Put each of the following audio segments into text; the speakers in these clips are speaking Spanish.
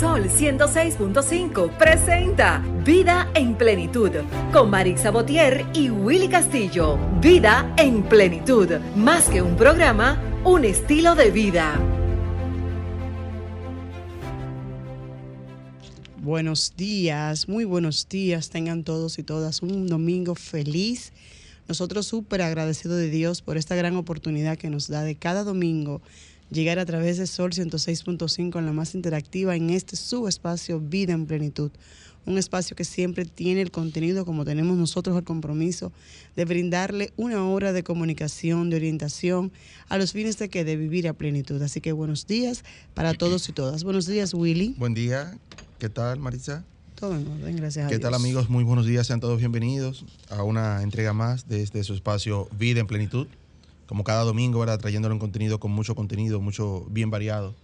Sol 106.5 presenta Vida en Plenitud con Marix Botier y Willy Castillo. Vida en Plenitud, más que un programa, un estilo de vida. Buenos días, muy buenos días, tengan todos y todas un domingo feliz. Nosotros súper agradecidos de Dios por esta gran oportunidad que nos da de cada domingo llegar a través de Sol 106.5 en la más interactiva en este subespacio Vida en Plenitud. Un espacio que siempre tiene el contenido como tenemos nosotros el compromiso de brindarle una hora de comunicación, de orientación a los fines de que de vivir a plenitud. Así que buenos días para todos y todas. Buenos días, Willy. Buen día. ¿Qué tal, Marisa? Todo en orden, gracias a ¿Qué Dios. tal, amigos? Muy buenos días. Sean todos bienvenidos a una entrega más de este su espacio Vida en Plenitud como cada domingo, ¿verdad? Trayéndole un contenido con mucho contenido, mucho bien variado.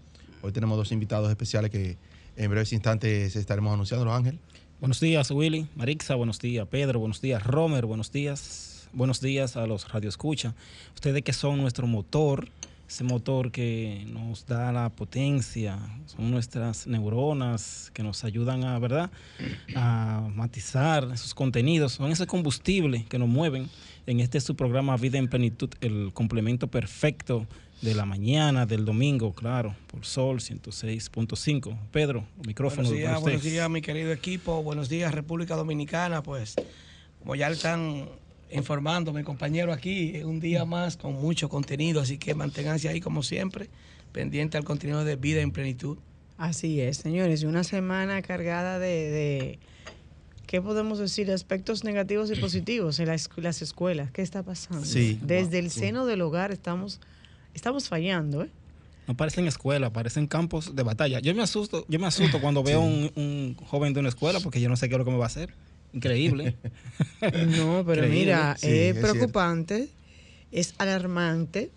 Hoy tenemos dos invitados especiales que en breves instantes estaremos anunciando, ¿no, Ángel? Buenos días, Willy, Marixa, buenos días, Pedro, buenos días, Romer, buenos días, buenos días a los Radio Escucha. Ustedes que son nuestro motor, ese motor que nos da la potencia, son nuestras neuronas que nos ayudan a, ¿verdad? A matizar esos contenidos, son ese combustible que nos mueven en este su programa Vida en Plenitud, el complemento perfecto de la mañana, del domingo, claro, por Sol 106.5. Pedro, micrófono. Buenos días, buenos días, mi querido equipo. Buenos días, República Dominicana. Pues, como ya le están informando mi compañero aquí, es un día más con mucho contenido, así que manténganse ahí como siempre, pendiente al contenido de Vida en Plenitud. Así es, señores. Y una semana cargada de, de ¿qué podemos decir? Aspectos negativos y positivos en las, las escuelas. ¿Qué está pasando? Sí. Desde el Sí. seno del hogar estamos, estamos fallando, ¿eh? No parecen escuelas, parecen campos de batalla. Yo me asusto, yo me asusto cuando veo un, un joven de una escuela porque yo no sé qué es lo que me va a hacer. Increíble. No, pero Increíble. mira, Sí, es es preocupante, es alarmante,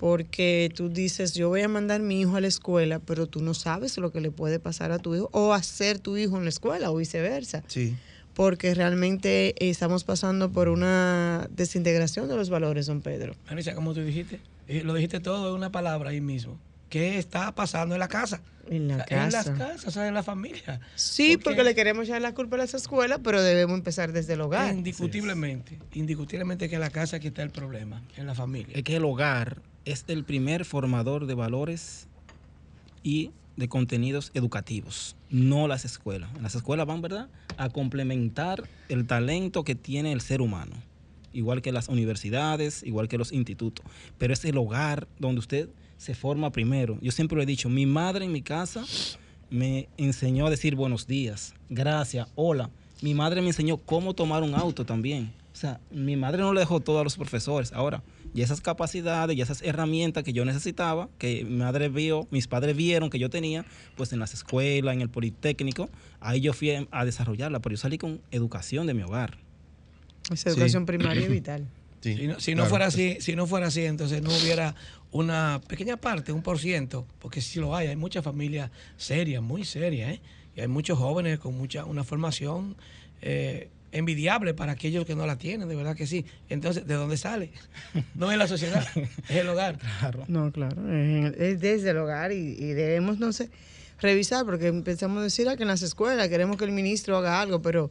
porque tú dices, yo voy a mandar a mi hijo a la escuela, pero tú no sabes lo que le puede pasar a tu hijo o hacer tu hijo en la escuela o viceversa. Sí. Porque realmente estamos pasando por una desintegración de los valores, don Pedro. Marisa, como tú dijiste, eh, lo dijiste todo en una palabra ahí mismo. ¿Qué está pasando en la casa? En la O sea, En las casa. casas, o sea, en la familia. Sí, Porque- porque le queremos echar la culpa a las escuelas, pero debemos empezar desde el hogar. Indiscutiblemente, indiscutiblemente que en la casa aquí está el problema, en la familia. es que el hogar es el primer formador de valores y de contenidos educativos, no las escuelas. Las escuelas van, ¿verdad?, a complementar el talento que tiene el ser humano, igual que las universidades, igual que los institutos. Pero es el hogar donde usted se forma primero. Yo siempre lo he dicho, mi madre en mi casa me enseñó a decir buenos días, gracias, hola. Mi madre me enseñó cómo tomar un auto también. O sea, mi madre no le dejó todo a los profesores. Ahora, y esas capacidades y esas herramientas que yo necesitaba, que mi madre vio, mis padres vieron que yo tenía, pues en las escuelas, en el Politécnico, ahí yo fui a desarrollarla, pero yo salí con educación de mi hogar. Esa educación primaria es vital. sí, Si no, si fuera así, si no fuera así, entonces no hubiera una pequeña parte, un por ciento, porque sí lo hay, hay muchas familias serias, muy serias, ¿eh? y hay muchos jóvenes con mucha una formación eh, envidiable para aquellos que no la tienen, de verdad que sí. Entonces, ¿de dónde sale? No es la sociedad, es el hogar. No, claro, es es desde el hogar y, y debemos, no sé, revisar, porque empezamos a decir ah, que en las escuelas queremos que el ministro haga algo, pero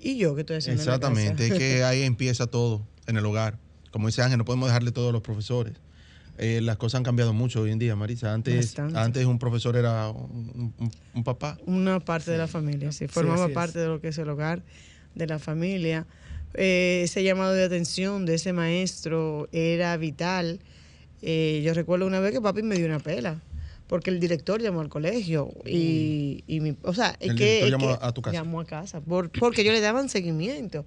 ¿y yo qué estoy haciendo? en la casa? Exactamente, es que ahí empieza todo en el hogar. Como dice Ángel, no podemos dejarle todo a los profesores. Eh, las cosas han cambiado mucho hoy en día, Marisa. Antes, Bastante. antes un profesor era un, un- un papá. Una parte de la familia, sí, formaba es. parte de lo que es el hogar de la familia. Eh, ese llamado de atención de ese maestro era vital. Eh, yo recuerdo una vez que papi me dio una pela, porque el director llamó al colegio y, y mi, o sea, es El que, director llamó que a tu casa. Llamó a casa, por- porque yo le daban seguimiento.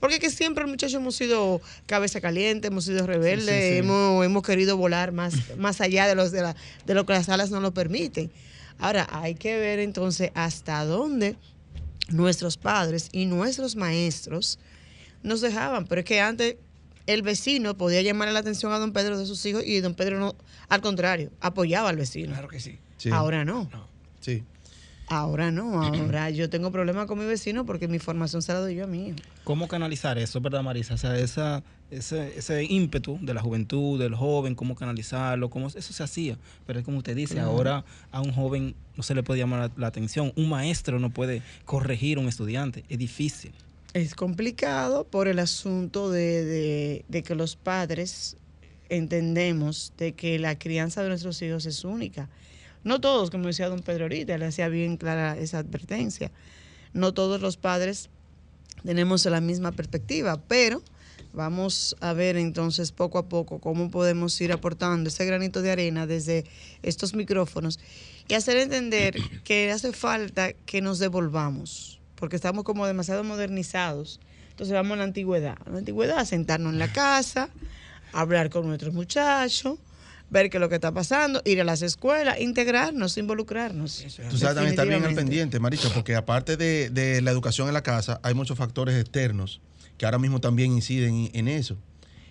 Porque que siempre muchachos hemos sido cabeza caliente, hemos sido rebeldes, Sí, sí, sí. Hemos, hemos querido volar más, más allá de, los, de, la- de lo que las alas nos lo permiten. Ahora, hay que ver entonces hasta dónde nuestros padres y nuestros maestros nos dejaban. Pero es que antes el vecino podía llamar la atención a don Pedro de sus hijos y don Pedro no, al contrario, apoyaba al vecino. Claro que sí. Sí, Ahora no. No. sí. Ahora no, ahora yo tengo problemas con mi vecino porque mi formación se la doy yo a mí. ¿Cómo canalizar eso, verdad, Marisa? O sea, esa, ese, ese ímpetu de la juventud, del joven, cómo canalizarlo, cómo eso se hacía. Pero es como usted dice, ahora a un joven no se le puede llamar la, la atención. Un maestro no puede corregir a un estudiante. Es difícil. Es complicado por el asunto de, de- de que los padres entendemos de que la crianza de nuestros hijos es única. No todos, como decía don Pedro ahorita, le hacía bien clara esa advertencia. No todos los padres tenemos la misma perspectiva, pero vamos a ver entonces poco a poco cómo podemos ir aportando ese granito de arena desde estos micrófonos y hacer entender que hace falta que nos devolvamos, porque estamos como demasiado modernizados. Entonces vamos a la antigüedad. A la antigüedad, sentarnos en la casa, hablar con nuestros muchachos, ver qué es lo que está pasando, ir a las escuelas, integrarnos, involucrarnos. Tú sabes también estar bien al pendiente, Maricha, porque aparte de, de la educación en la casa, hay muchos factores externos que ahora mismo también inciden en eso.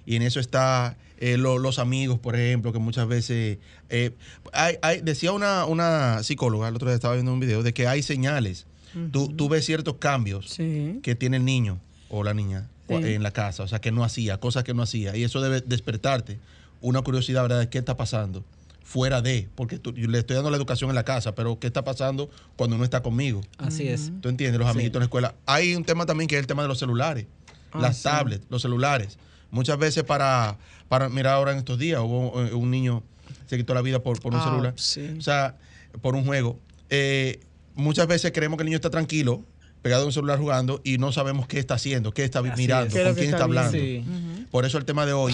Y en eso está eh, lo- los amigos, por ejemplo, que muchas veces... eh, hay, hay- decía una, una psicóloga, el otro día estaba viendo un video, de que hay señales. tú, tú ves ciertos cambios Sí. que tiene el niño o la niña Sí. en la casa, o sea, que no hacía, cosas que no hacía. Y eso debe despertarte una curiosidad, ¿verdad?, de qué está pasando fuera de, porque tú- yo le estoy dando la educación en la casa, pero ¿qué está pasando cuando no está conmigo? Así es. ¿Tú entiendes? Los Sí. amiguitos en la escuela. Hay un tema también que es el tema de los celulares, Ah, las sí. tablets, los celulares. Muchas veces para, para mirar ahora en estos días, hubo eh, un niño se quitó la vida por, por un Ah, celular. sí. O sea, por un juego. Eh, muchas veces creemos que el niño está tranquilo, pegado a un celular jugando, y no sabemos qué está haciendo, qué está Así mirando, es. ¿Qué es con quién está está hablando. Sí. Por eso el tema de hoy,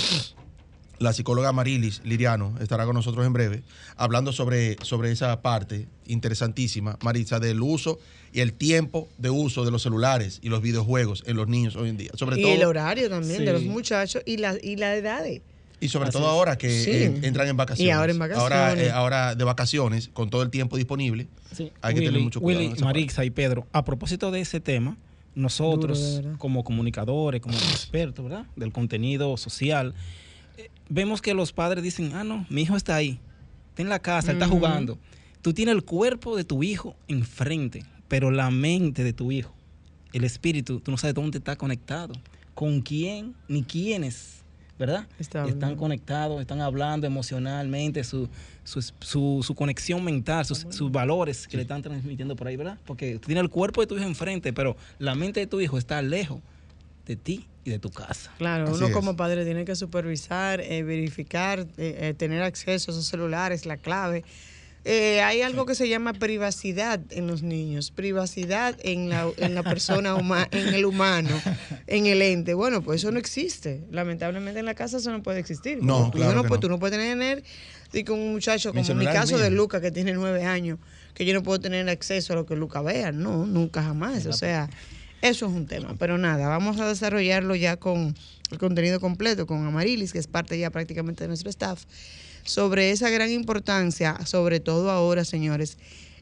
la psicóloga Marilis Liriano estará con nosotros en breve, hablando sobre, sobre esa parte interesantísima, Marisa, del uso y el tiempo de uso de los celulares y los videojuegos en los niños hoy en día. Sobre y todo, el horario también de los Sí. muchachos y la, y la edad. y sobre Así todo ahora que Sí. eh, entran en vacaciones. Y ahora en vacaciones. Ahora, eh, ahora de vacaciones, con todo el tiempo disponible, Sí. hay que tener Willy, mucho cuidado. Willy. Marixa y Pedro, a propósito de ese tema, nosotros Duro, como comunicadores, como expertos, ¿verdad? Del contenido social, vemos que los padres dicen, ah, no, mi hijo está ahí, está en la casa, está jugando. Tú tienes el cuerpo de tu hijo enfrente, pero la mente de tu hijo, el espíritu, tú no sabes dónde está conectado, con quién, ni quiénes, ¿verdad? Está están conectados, están hablando emocionalmente, su, su, su- su conexión mental, sus, sus valores que le están transmitiendo por ahí, ¿verdad? Porque tú tienes el cuerpo de tu hijo enfrente, pero la mente de tu hijo está lejos de ti y de tu casa. Claro, Así uno es. como padre tiene que supervisar, eh, verificar, eh, eh, tener acceso a esos celulares, la clave. Eh, hay algo que se llama privacidad en los niños, privacidad en la, en la persona humana, en el humano, en el ente. Bueno, pues eso no existe. Lamentablemente en la casa eso no puede existir. No, Tú claro no que puedes- no. Tú no puedes tener, con un muchacho como en mi caso de. Luca, que tiene nueve años, que yo no puedo tener acceso a lo que Luca vea. No, nunca jamás. O sea, eso es un tema. Pero nada, vamos a desarrollarlo ya con el contenido completo, con Amarilis, que es parte ya prácticamente de nuestro staff, sobre esa gran importancia, sobre todo ahora, señores,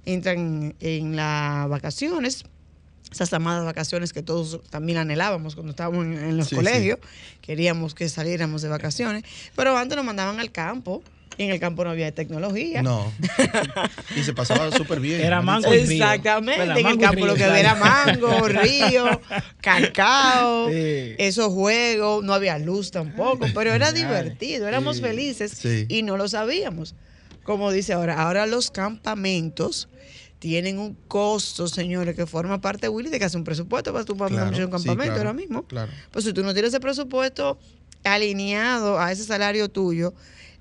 entran en las vacaciones, esas amadas vacaciones que todos también anhelábamos cuando estábamos en, en los Sí, colegios, queríamos que saliéramos de vacaciones, pero antes nos mandaban al campo. Y en el campo no había tecnología. No. y se pasaba súper bien. Era mango y río. Exactamente, en el campo lo que había era mango, río, cacao, Sí. esos juegos, no había luz tampoco, pero era divertido, éramos Sí, felices sí. y no lo sabíamos. Como dice ahora, ahora los campamentos tienen un costo, señores, que forma parte, Willy, de que hace un presupuesto para tu Claro, un sí, campamento claro, ahora mismo. Claro. Pues si tú no tienes ese presupuesto alineado a ese salario tuyo,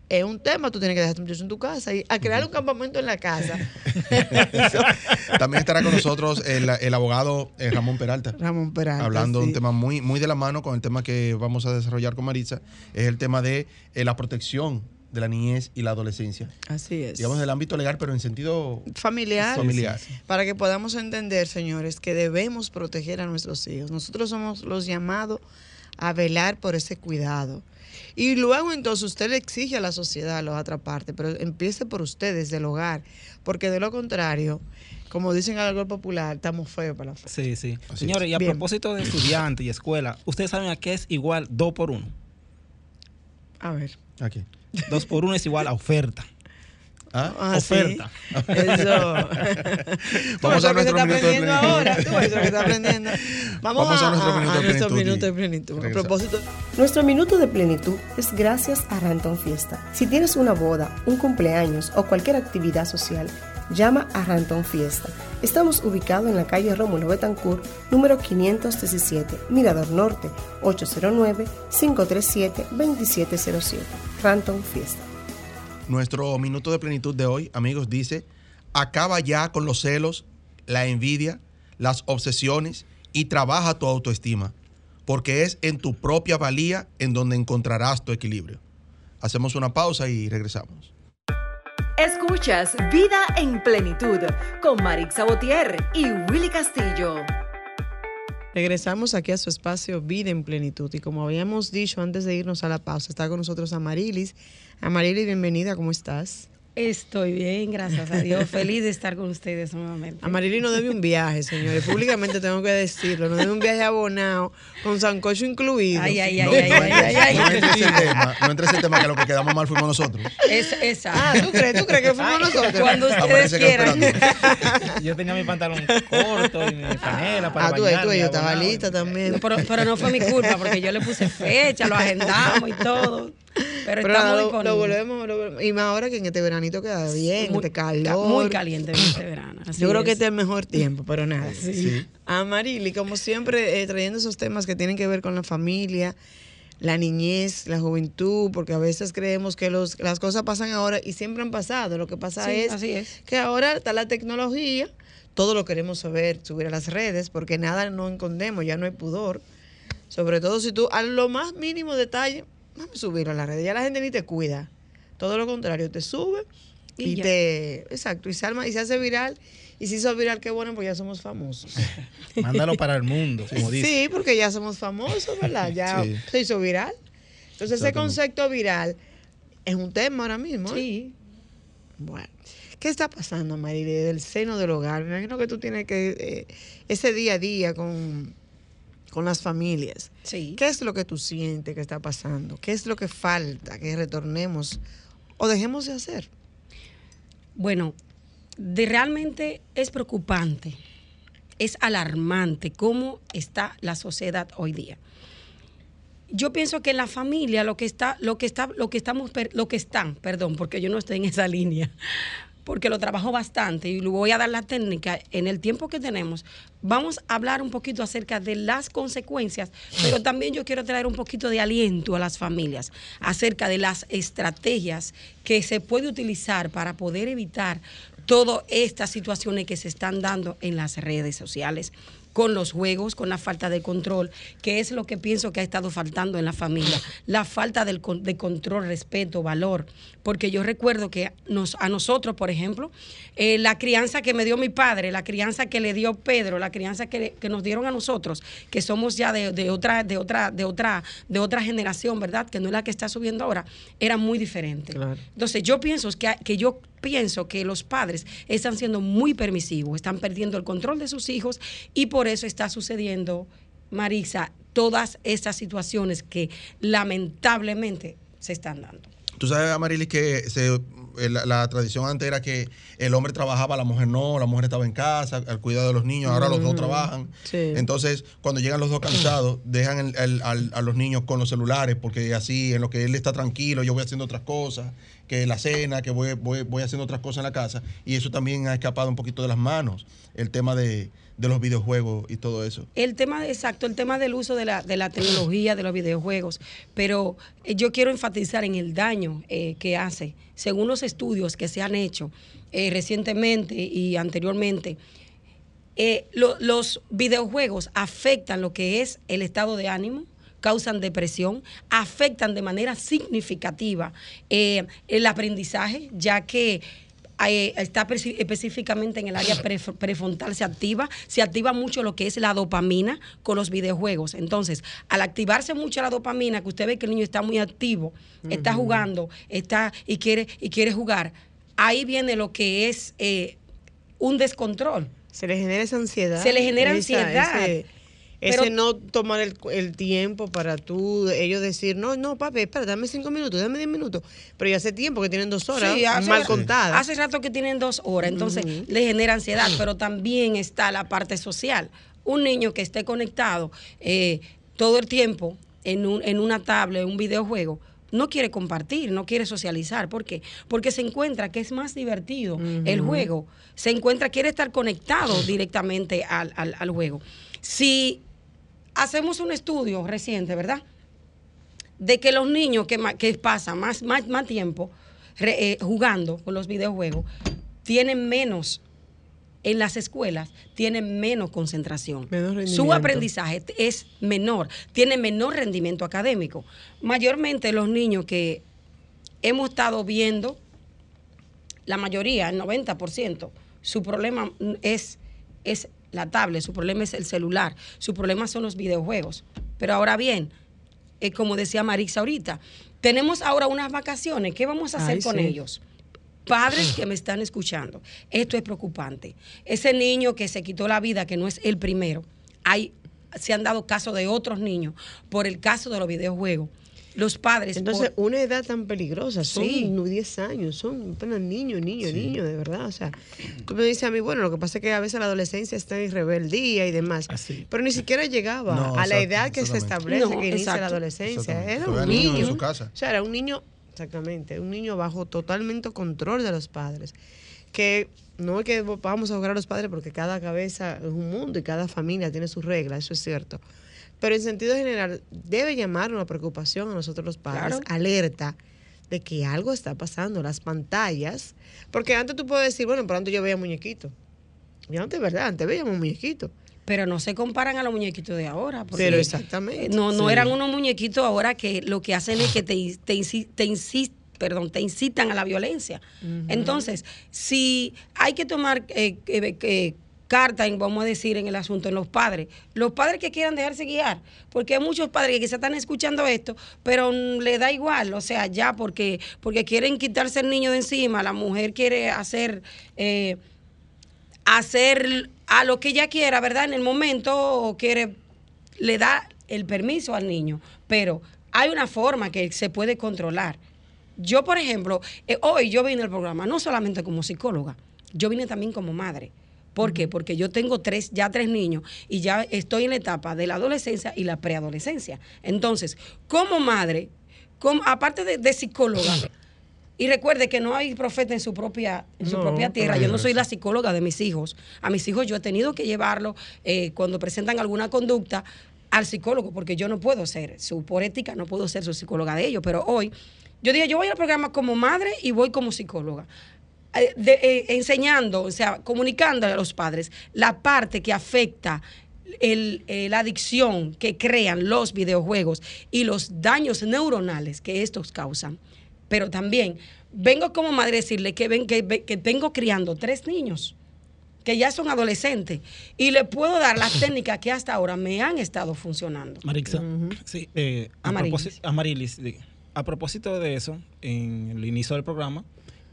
es un tema, tú tienes que dejar tu muchacho en tu casa y a crear un campamento en la casa. También estará con nosotros el, el abogado eh, Ramón Peralta. Ramón Peralta. hablando de sí. un tema muy, muy de la mano con el tema que vamos a desarrollar con Maritza, es el tema de eh, la protección de la niñez y la adolescencia. Así es. Digamos del ámbito legal, pero en sentido familiar, familiar. para que podamos entender, señores, que debemos proteger a nuestros hijos. Nosotros somos los llamados a velar por ese cuidado. Y luego entonces usted le exige a la sociedad la otra parte, pero empiece por usted desde el hogar, porque de lo contrario, como dicen algo popular, estamos feos para la fe. Sí, sí. Así Señores, es. y a Bien. propósito de estudiantes y escuela, ¿ustedes saben a qué es igual 2 por 1? A ver. Aquí. 2 por 1 es igual a oferta. ¿Ah? Ah, sí. Oferta. Eso. Vamos a nuestro está minuto de aprendiendo plenitud. ahora. Tú, eso que está aprendiendo. Vamos, Vamos a nuestro a, minuto de nuestro plenitud y minuto de plenitud. A regresamos. propósito, Nuestro minuto de plenitud es gracias a Ranton Fiesta. Si tienes una boda, un cumpleaños o cualquier actividad social, llama a Ranton Fiesta. Estamos ubicados en la calle Rómulo Betancourt, número 517, Mirador Norte, 809-537-2707. Ranton Fiesta. Nuestro minuto de plenitud de hoy, amigos, dice, acaba ya con los celos, la envidia, las obsesiones y trabaja tu autoestima, porque es en tu propia valía en donde encontrarás tu equilibrio. Hacemos una pausa y regresamos. Escuchas Vida en Plenitud con Marix Sabotier y Willy Castillo. regresamos aquí a su espacio Vida en Plenitud. Y como habíamos dicho antes de irnos a la pausa, está con nosotros Amarilis. Amarilis, bienvenida, ¿cómo estás? Estoy bien, gracias a Dios. Feliz de estar con ustedes nuevamente. Amarilis no debe un viaje, señores. Públicamente tengo que decirlo. No debe un viaje abonado, con sancocho incluido. Ay, ay, No, ay, ay, no ay, entre- ay, ay. no entre ese tema, no entre ese tema que lo que quedamos mal fuimos nosotros. Es, esa. Ah, ¿tú crees? ¿Tú crees que fuimos nosotros? Cuando ustedes Aparece que quieran. Yo tenía mi pantalón corto y mi franela para Ah, tú, tú, yo estaba lista también. Pero, pero no fue mi culpa porque yo le puse fecha, lo agendamos y todo. Pero, Pero estamos nada, lo, volvemos, lo volvemos. Y más ahora que en este veranito queda bien, muy, este calor. muy caliente en este verano. así Yo creo que es. este es el mejor tiempo, pero nada. Sí. A Marili, como siempre, eh, trayendo esos temas que tienen que ver con la familia, la niñez, la juventud, porque a veces creemos que los, las cosas pasan ahora y siempre han pasado. Lo que pasa Sí, es, así es. que ahora está la tecnología, todo lo queremos saber, subir a las redes, porque nada no escondemos, ya no hay pudor. Sobre todo si tú, a lo más mínimo detalle, vamos a subirlo a las redes. Ya la gente ni te cuida. Todo lo contrario, te sube y, te. Exacto, y se, arma- y se hace viral. Y si hizo viral, qué bueno, porque ya somos famosos. Mándalo para el mundo, como dice. Sí, porque ya somos famosos, ¿verdad? Ya Sí. se hizo viral. Entonces, ese concepto viral es un tema ahora mismo. ¿eh? Sí. Bueno, ¿qué está pasando, Marily, del seno del hogar? Me imagino que tú tienes que, eh, ese día a día con, con las familias. Sí. ¿Qué es lo que tú sientes que está pasando? ¿Qué es lo que falta que retornemos o dejemos de hacer? Bueno, de realmente es preocupante, es alarmante cómo está la sociedad hoy día. Yo pienso que en la familia lo que está, lo que está, lo que estamos, lo que están, perdón, porque yo no estoy en esa línea, porque lo trabajo bastante y le voy a dar la técnica en el tiempo que tenemos. Vamos a hablar un poquito acerca de las consecuencias, pero también yo quiero traer un poquito de aliento a las familias acerca de las estrategias que se puede utilizar para poder evitar todas estas situaciones que se están dando en las redes sociales con los juegos, con la falta de control, que es lo que pienso que ha estado faltando en la familia, la falta del de control, respeto, valor, porque yo recuerdo que nos, a nosotros, por ejemplo, eh, la crianza que me dio mi padre, la crianza que le dio Pedro, la crianza que, que nos dieron a nosotros, que somos ya de, de otra, de otra, de otra, de otra generación, ¿verdad? Que no es la que está subiendo ahora, era muy diferente. Claro. Entonces, yo pienso que, que yo pienso que los padres están siendo muy permisivos, están perdiendo el control de sus hijos y por eso está sucediendo, Marisa, todas estas situaciones que lamentablemente se están dando. Tú sabes, Amarilis, que se- la, la tradición antes era que el hombre trabajaba, la mujer no, la mujer estaba en casa, al cuidado de los niños, ahora los dos trabajan. Sí. Entonces, cuando llegan los dos cansados, dejan el- el- al- a los niños con los celulares, porque así, en lo que él está tranquilo, yo voy haciendo otras cosas, que la cena, que voy, voy, voy haciendo otras cosas en la casa, y eso también ha escapado un poquito de las manos, el tema de, de los videojuegos y todo eso. El tema, exacto, el tema del uso de la, de la tecnología, de los videojuegos, pero eh, yo quiero enfatizar en el daño eh, que hace, según los estudios que se han hecho eh, recientemente y anteriormente, lo- los videojuegos afectan lo que es el estado de ánimo, causan depresión, afectan de manera significativa el aprendizaje, ya que eh, está específicamente en el área pref- prefrontal, se activa, se activa mucho lo que es la dopamina con los videojuegos. Entonces, al activarse mucho la dopamina, que usted ve que el niño está muy activo, está jugando, está y quiere, y quiere jugar, ahí viene lo que es eh, un descontrol. Se le genera esa ansiedad. Se le genera esa- ansiedad. ese, Ese Pero- no tomar el, el tiempo para tú, ellos decir, no, no, papi, espera, dame cinco minutos, dame diez minutos. Pero ya hace tiempo que tienen dos horas Sí, hace- mal contadas. Hace rato que tienen dos horas, entonces le genera ansiedad, pero también está la parte social. Un niño que esté conectado eh, todo el tiempo en, un, en una tablet, en un videojuego, no quiere compartir, no quiere socializar. ¿Por qué? Porque se encuentra que es más divertido el juego. Se encuentra, quiere estar conectado directamente al, al- al juego. Si hacemos un estudio reciente, ¿verdad? de que los niños que, pasan más, más, más tiempo re- eh, jugando con los videojuegos tienen menos en las escuelas tienen menos concentración. Menos Su aprendizaje es menor, tiene menor rendimiento académico. Mayormente los niños que hemos estado viendo, la mayoría, el 90%, su problema es, es la tablet, su problema es el celular, su problema son los videojuegos. Pero ahora bien, eh, como decía Marisa ahorita, tenemos ahora unas vacaciones, ¿qué vamos a hacer Ay, con sí. ellos? Padres que me están escuchando, esto es preocupante. Ese niño que se quitó la vida, que no es el primero, hay, se han dado casos de otros niños por el caso de los videojuegos. Los padres... Entonces, por- una edad tan peligrosa, son Sí. 10 años, son apenas niños, niños, niños, de verdad. O sea, tú me dices a mí, bueno, lo que pasa es que a veces la adolescencia está en rebeldía y demás. Así. Pero ni siquiera llegaba No, a la edad que se establece No, que inicia la adolescencia. Era un niño niño. en su casa. O sea, era un niño, exactamente, un niño bajo totalmente control de los padres. Que no es que vamos a jugar a los padres porque cada cabeza es un mundo y cada familia tiene sus reglas, eso es cierto. Pero en sentido general, debe llamar una preocupación a nosotros los padres, Claro. alerta de que algo está pasando. Las pantallas, porque antes tú puedes decir, bueno, pero antes yo veía muñequitos. Y antes, ¿verdad? Antes veíamos muñequitos. Pero no se comparan a los muñequitos de ahora. porque, Pero exactamente. No, no Sí. eran unos muñequitos ahora que lo que hacen es que te, te, insi- te perdón, te incitan a la violencia. Entonces, si hay que tomar eh, eh, eh, carta, en, vamos a decir, en el asunto, en los padres, los padres que quieran dejarse guiar, porque hay muchos padres que quizás están escuchando esto, pero le da igual, o sea, ya porque, porque quieren quitarse el niño de encima, la mujer quiere hacer... eh, hacer a lo que ella quiera, ¿verdad? En el momento quiere, le da el permiso al niño, pero hay una forma que se puede controlar. Yo, por ejemplo, eh, hoy yo vine al programa no solamente como psicóloga, yo vine también como madre. ¿Por qué? Porque yo tengo tres, ya tres niños y ya estoy en la etapa de la adolescencia y la preadolescencia. Entonces, como madre, como, aparte de, de psicóloga, y recuerde que no hay profeta en su propia, en su No, propia tierra. Yo no soy la psicóloga de mis hijos. A mis hijos yo he tenido que llevarlo eh, cuando presentan alguna conducta al psicólogo, porque yo no puedo ser su por ética, no puedo ser su psicóloga de ellos. Pero hoy, yo dije, yo voy al programa como madre y voy como psicóloga. Eh, de- eh, enseñando, o sea, comunicando a los padres la parte que afecta el, eh, la adicción que crean los videojuegos y los daños neuronales que estos causan. Pero también vengo como madre a decirle que, ven, que, que tengo criando tres niños que ya son adolescentes y le puedo dar las técnicas que hasta ahora me han estado funcionando. Marixa, sí, eh, a, Amarilis. propósito, Amarilis, diga. a propósito de eso, en el inicio del programa,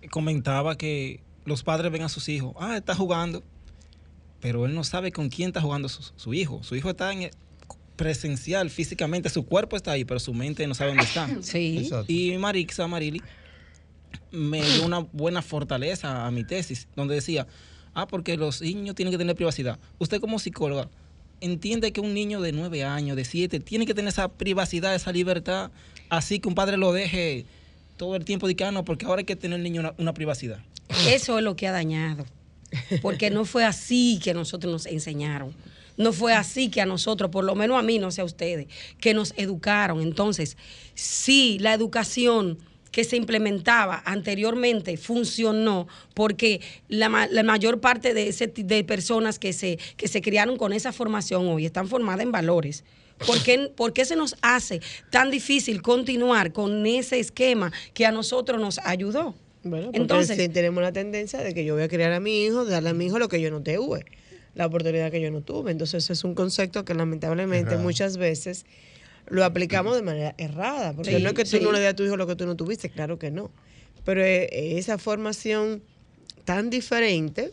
comentaba que los padres ven a sus hijos, ah, está jugando, pero él no sabe con quién está jugando su, su hijo. Su hijo está en el- presencial, físicamente, su cuerpo está ahí, pero su mente no sabe dónde está. Sí. Exacto. Y Marixa, Marili, me dio una buena fortaleza a mi tesis, donde decía, ah, porque los niños tienen que tener privacidad. Usted como psicóloga, entiende que un niño de nueve años, de siete, tiene que tener esa privacidad, esa libertad, así que un padre lo deje todo el tiempo de que, ah, no, porque ahora hay que tener niño una, privacidad. Eso es lo que ha dañado. Porque no fue así que nosotros nos enseñaron. No fue así que a nosotros, por lo menos a mí, no sé a ustedes, que nos educaron. Entonces, sí, la educación que se implementaba anteriormente funcionó porque la, la mayor parte de, ese, de personas que se, que se criaron con esa formación hoy están formadas en valores. ¿Por qué, por qué se nos hace tan difícil continuar con ese esquema que a nosotros nos ayudó? Bueno, porque Entonces- sí tenemos la tendencia de que yo voy a criar a mi hijo, darle a mi hijo lo que yo no tuve, la oportunidad que yo no tuve. Entonces, ese es un concepto que lamentablemente muchas veces lo aplicamos de manera errada. Porque Sí, no es que tú sí. no le des a tu hijo lo que tú no tuviste, claro que no. Pero eh, esa formación tan diferente,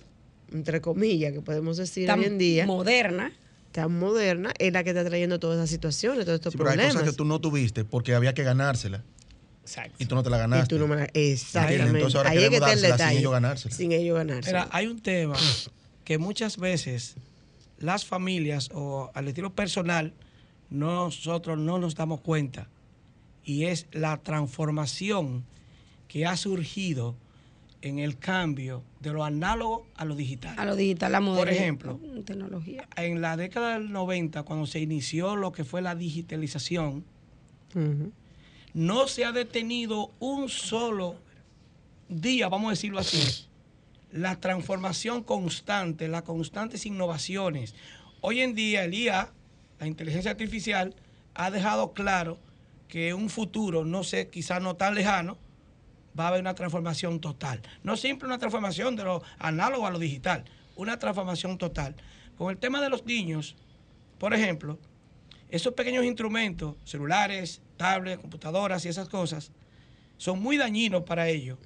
entre comillas, que podemos decir Tan hoy en día, moderna. Tan moderna es la que está trayendo todas esas situaciones, todos estos Sí, pero hay problemas. cosas que tú no tuviste porque había que ganársela Exacto. y tú no te la Y ganaste. tú no me la- Exactamente. Entonces ahora Ahí es que queremos dársela sin detalle. ellos ganársela. Sin ellos ganársela. Mira, hay un tema que muchas veces las familias o al estilo personal nosotros no nos damos cuenta y es la transformación que ha surgido en el cambio de lo análogo a lo digital. A lo digital, la. Por ejemplo, Tecnología. en la década del 90, cuando se inició lo que fue la digitalización, no se ha detenido un solo día, vamos a decirlo así, la transformación constante, las constantes innovaciones. Hoy en día el IA, la inteligencia artificial, ha dejado claro que un futuro, no sé, quizás no tan lejano, va a haber una transformación total. No siempre una transformación de lo análogo a lo digital, una transformación total. Con el tema de los niños, por ejemplo, esos pequeños instrumentos, celulares, tablets, computadoras y esas cosas, son muy dañinos para ellos,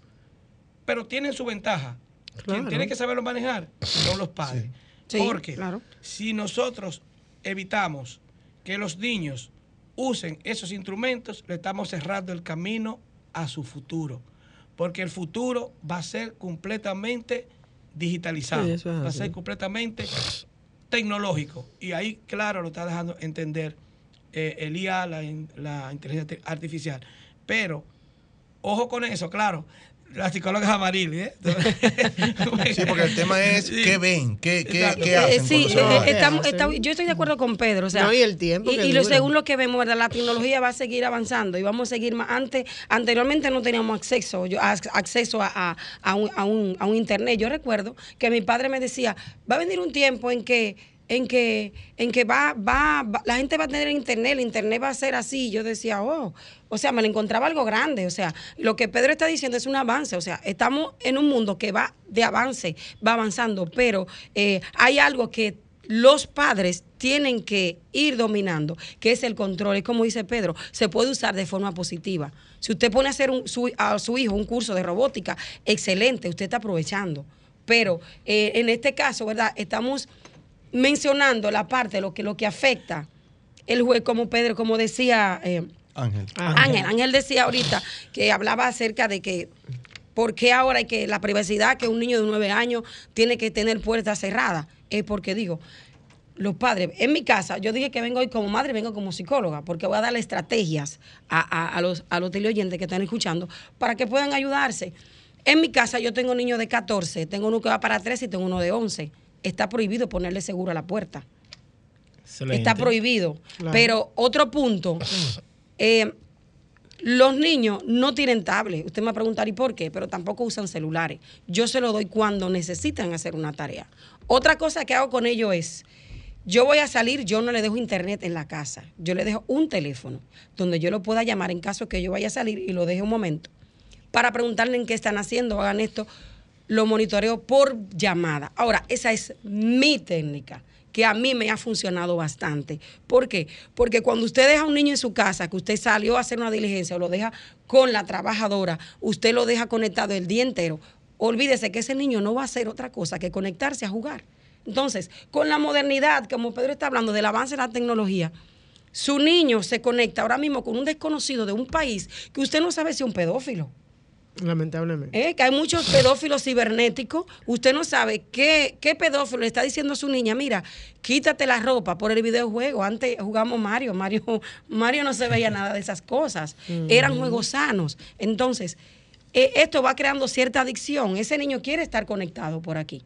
pero tienen su ventaja. Quien Claro. tiene que saberlo manejar son los padres. Sí, Porque claro. si nosotros evitamos que los niños usen esos instrumentos, le estamos cerrando el camino a su futuro. Porque el futuro va a ser completamente digitalizado, Sí, eso es va a ser completamente tecnológico. Y ahí, claro, lo está dejando entender eh, el IA, la inteligencia artificial. Pero, ojo con eso, claro. La psicóloga es Amaril, ¿eh? Sí, porque el tema es Sí. qué ven, qué, qué, qué Eh, hacen. sí, eh, van. ¿qué estamos- hacen? estamos- yo estoy de acuerdo con Pedro. O sea, No, y el tiempo Y, lo según lo que vemos, ¿verdad? La tecnología va a seguir avanzando y vamos a seguir más. Antes, anteriormente no teníamos acceso, yo, a- acceso a, a- a un, a un- a un internet. Yo recuerdo que mi padre me decía, va a venir un tiempo en que en que en que va, va, va- la gente va a tener internet, el internet va a ser así. Yo decía, oh, o sea, me lo encontraba algo grande. O sea, lo que Pedro está diciendo es un avance. O sea, estamos en un mundo que va de avance, va avanzando, pero eh, hay algo que los padres tienen que ir dominando, que es el control. Es como dice Pedro, se puede usar de forma positiva. Si usted pone a hacer su- a su hijo un curso de robótica, excelente, usted está aprovechando. Pero eh, en este caso, ¿verdad? Estamos mencionando la parte, lo que, lo que afecta el juez, como Pedro, como decía eh, Ángel. Ángel. Ángel decía ahorita que hablaba acerca de que ¿Por qué ahora hay que la privacidad que un niño de nueve años tiene que tener puertas cerradas? Es porque digo, los padres, en mi casa, yo dije que vengo hoy como madre, vengo como psicóloga, porque voy a darle estrategias a, a- a los, a los teleoyentes que están escuchando para que puedan ayudarse. En mi casa yo tengo niños de 14, tengo uno que va para 13 y tengo uno de 11. Está prohibido ponerle seguro a la puerta. Excelente. Está prohibido. Claro. Pero otro punto, eh, los niños no tienen tablet. Usted me va a preguntar, ¿y por qué? Pero tampoco usan celulares. Yo se lo doy cuando necesitan hacer una tarea. Otra cosa que hago con ellos es, yo voy a salir, yo no le dejo internet en la casa. Yo le dejo un teléfono donde yo lo pueda llamar en caso que yo vaya a salir y lo deje un momento para preguntarle en qué están haciendo, hagan esto, lo monitoreo por llamada. Ahora, esa es mi técnica que a mí me ha funcionado bastante. ¿Por qué? Porque cuando usted deja a un niño en su casa, que usted salió a hacer una diligencia o lo deja con la trabajadora, usted lo deja conectado el día entero, olvídese que ese niño no va a hacer otra cosa que conectarse a jugar. Entonces, con la modernidad, como Pedro está hablando del avance de la tecnología, su niño se conecta ahora mismo con un desconocido de un país que usted no sabe si es un pedófilo. Lamentablemente. ¿eh? que hay muchos pedófilos cibernéticos. Usted no sabe qué, qué pedófilo le está diciendo a su niña, mira, quítate la ropa por el videojuego. Antes jugamos Mario, Mario, Mario no se veía nada de esas cosas. Eran juegos sanos. Entonces, eh, esto va creando cierta adicción. Ese niño quiere estar conectado por aquí.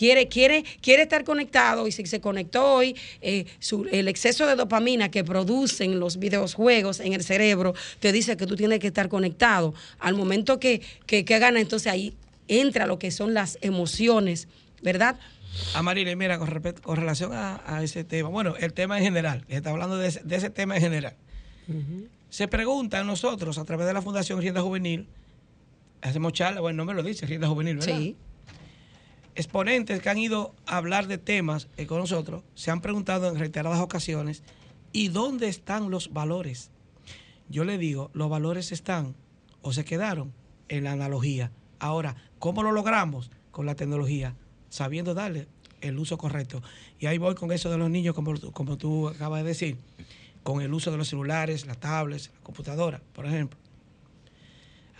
Quiere, quiere, quiere estar conectado y si se conectó hoy, eh, su- el exceso de dopamina que producen los videojuegos en el cerebro te dice que tú tienes que estar conectado. Al momento que, que, que gana, entonces ahí entra lo que son las emociones, ¿verdad? Amarile, mira, con, respecto- con relación a, a ese tema, bueno, el tema en general, está hablando de ese, de ese tema en general. Se pregunta a nosotros, a través de la Fundación Rienda Juvenil, hacemos charla, bueno, no me lo dice, Rienda Juvenil, ¿verdad? Sí. Exponentes que han ido a hablar de temas eh, con nosotros se han preguntado en reiteradas ocasiones, ¿y dónde están los valores? Yo le digo, los valores están o se quedaron en la analogía. Ahora, ¿cómo lo logramos? Con la tecnología, sabiendo darle el uso correcto. Y ahí voy con eso de los niños, como, como tú acabas de decir, con el uso de los celulares, las tablets, la computadora, por ejemplo.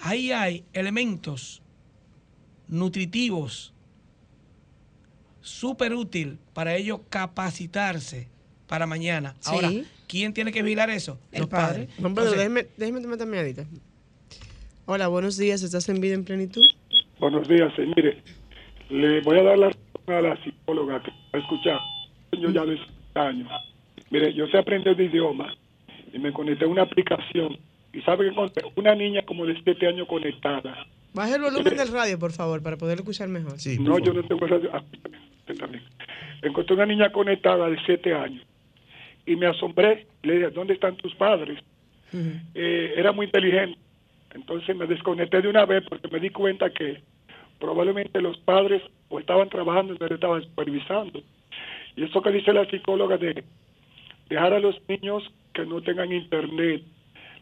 Ahí hay elementos nutritivos súper útil para ellos capacitarse para mañana. Sí. Ahora, ¿quién tiene que vigilar eso? El Los padres. Juan Pedro, Entonces, déjeme, déjeme tomar también ahorita. Hola, buenos días. ¿Estás en vida en plenitud? Buenos días, eh, mire, le voy a dar la razón a la psicóloga que ha escuchado. Yo ya de 60 años. Mire, yo sé aprender de idioma y me conecté a una aplicación y sabe que encontré una niña como de 7 años conectada. Baja el volumen del radio, por favor, para poder escuchar mejor. Sí, No, yo no tengo radio. ah, usted también. Encontré una niña conectada de 7 años y me asombré. Le dije, ¿dónde están tus padres? Eh, era muy inteligente. Entonces me desconecté de una vez porque me di cuenta que probablemente los padres o estaban trabajando le estaban supervisando. Y eso que dice la psicóloga de dejar a los niños que no tengan internet,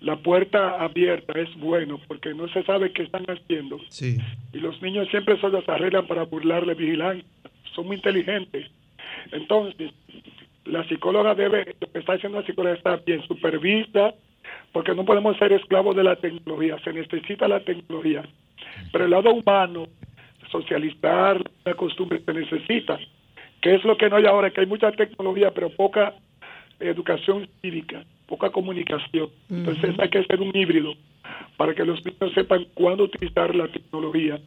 la puerta abierta es bueno porque no se sabe qué están haciendo Sí. y los niños siempre se las arreglan para burlarle vigilancia. Son muy inteligentes. Entonces, la psicóloga debe, lo que está haciendo la psicóloga está bien, supervisa, porque no podemos ser esclavos de la tecnología, se necesita la tecnología. Pero el lado humano, socializar, la costumbre se necesita, que es lo que no hay ahora, que hay mucha tecnología, pero poca educación cívica, poca comunicación. Entonces hay que hacer un híbrido para que los niños sepan cuándo utilizar la tecnología,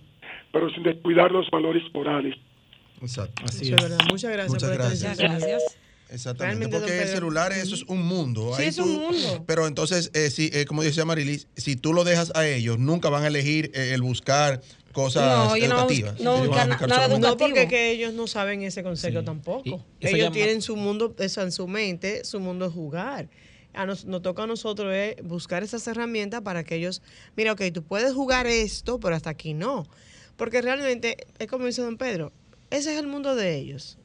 pero sin descuidar los valores morales. Exacto. Así es. Muchas gracias Muchas por gracias. Muchas decisión. gracias. Exactamente, Realmente, porque el celular eso es un mundo. Sí, Ahí es un mundo. Pero entonces, eh, sí, eh, como decía Marilis, si tú lo dejas a ellos, nunca van a elegir eh, el buscar cosas No, no educativas. no buscar nada No, educativo. porque que ellos no saben ese concepto Sí. tampoco. Y ellos llama- tienen su mundo, eso en su mente, su mundo es jugar. A nos, nos toca a nosotros es buscar esas herramientas para que ellos, mira, ok, tú puedes jugar esto, pero hasta aquí no. Porque realmente, es como dice don Pedro, ese es el mundo de ellos.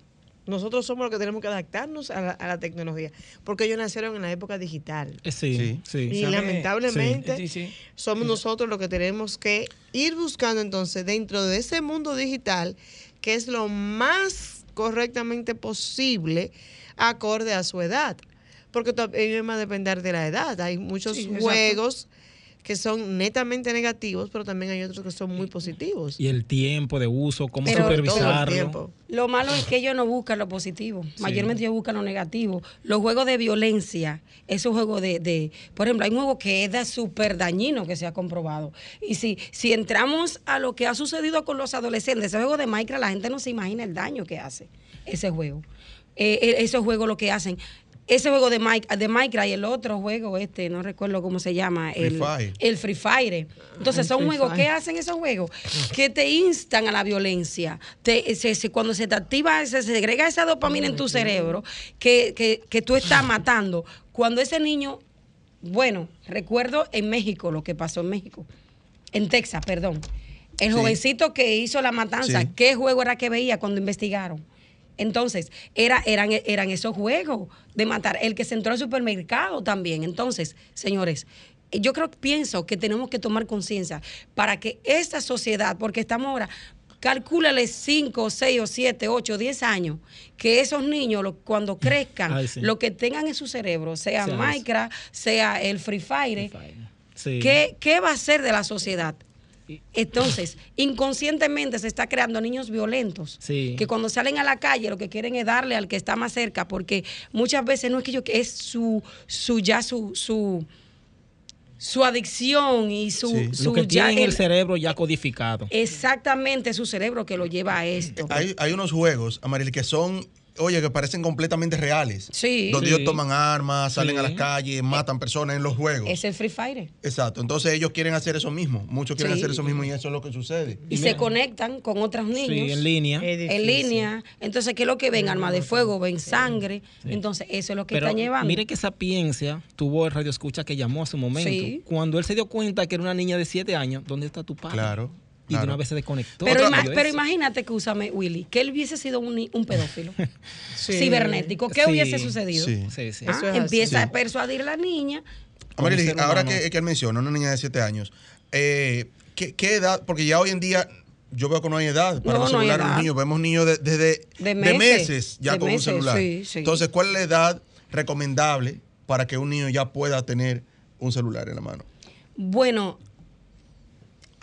Nosotros somos los que tenemos que adaptarnos a la, a la tecnología, porque ellos nacieron en la época digital. Eh, Sí, Sí. sí. Y ¿Sabe? lamentablemente Sí, sí. somos nosotros los que tenemos que ir buscando entonces dentro de ese mundo digital que es lo más correctamente posible acorde a su edad. Porque también va a depender de la edad. Hay muchos Sí, exacto. juegos que son netamente negativos, pero también hay otros que son muy positivos. Y el tiempo de uso, cómo Pero- supervisarlo. Lo malo es que ellos no buscan lo positivo, mayormente ellos buscan lo negativo. Los juegos de violencia, esos juegos de, de- por ejemplo, hay un juego que es da- súper dañino que se ha comprobado. Y si, si entramos a lo que ha sucedido con los adolescentes, ese juego de Minecraft, la gente no se imagina el daño que hace ese juego. Eh, eh, esos juegos lo que hacen. Ese juego de, Mike, de Minecraft y el otro juego, este, no recuerdo cómo se llama, Free el, Fire. el Free Fire. Entonces El son Free juegos, Fire. ¿qué hacen esos juegos? Que te instan a la violencia. Te, se- se- cuando se te activa, se segrega esa dopamina en tu cerebro, que, que, que tú estás matando. Cuando ese niño, bueno, recuerdo en México lo que pasó en México, en Texas, perdón. El Sí. jovencito que hizo la matanza, Sí. ¿qué juego era que veía cuando investigaron? Entonces, era, eran, eran esos juegos de matar. El que se entró al supermercado también. Entonces, señores, yo creo, pienso que tenemos que tomar conciencia para que esta sociedad, porque estamos ahora, calcúlale 5, 6 o 7, 8, 10 años, que esos niños lo- cuando crezcan, Ay, sí. lo que tengan en su cerebro, sea Sea. Minecraft, sea el Free Fire, Sí. ¿qué, qué va a ser de la sociedad? Entonces, inconscientemente se está creando niños violentos Sí. que cuando salen a la calle lo que quieren es darle al que está más cerca, porque muchas veces no es que yo es su su ya su su su adicción y su, Sí. su Lo que ya tiene el el- cerebro ya codificado. exactamente su cerebro que lo lleva a esto. Hay, hay unos juegos, Amaril, que son, oye, que parecen completamente reales. Sí. Donde Sí. ellos toman armas, salen Sí. a las calles, matan personas en los juegos. Es el Free Fire. Exacto. Entonces ellos quieren hacer eso mismo. Muchos quieren Sí. hacer eso mismo y eso es lo que sucede. Y se conectan con otros niños. Sí, en línea. En línea. Entonces, ¿qué es lo que ven? Arma de fuego, ven sangre. Entonces, eso es lo que Pero están llevando. mire que sapiencia tuvo el radio escucha que llamó a su momento. Sí. Cuando él se dio cuenta que era una niña de 7 años, ¿dónde está tu padre? Claro. Y de una vez se desconectó. Pero, ima- imagínate que úsame, Willy, que él hubiese sido un, pedófilo Sí. cibernético. ¿Qué Sí. hubiese sucedido? Sí. Sí, sí. Ah, empieza a persuadir a la niña. Ahora que, que él menciona una niña de 7 años, eh, ¿qué, qué edad? Porque ya hoy en día yo veo que no hay edad para No, los no celulares de los niños. Vemos niños de- desde De de meses, meses, ya de con meses, un celular. sí, sí. Entonces, ¿cuál es la edad recomendable para que un niño ya pueda tener un celular en la mano? Bueno,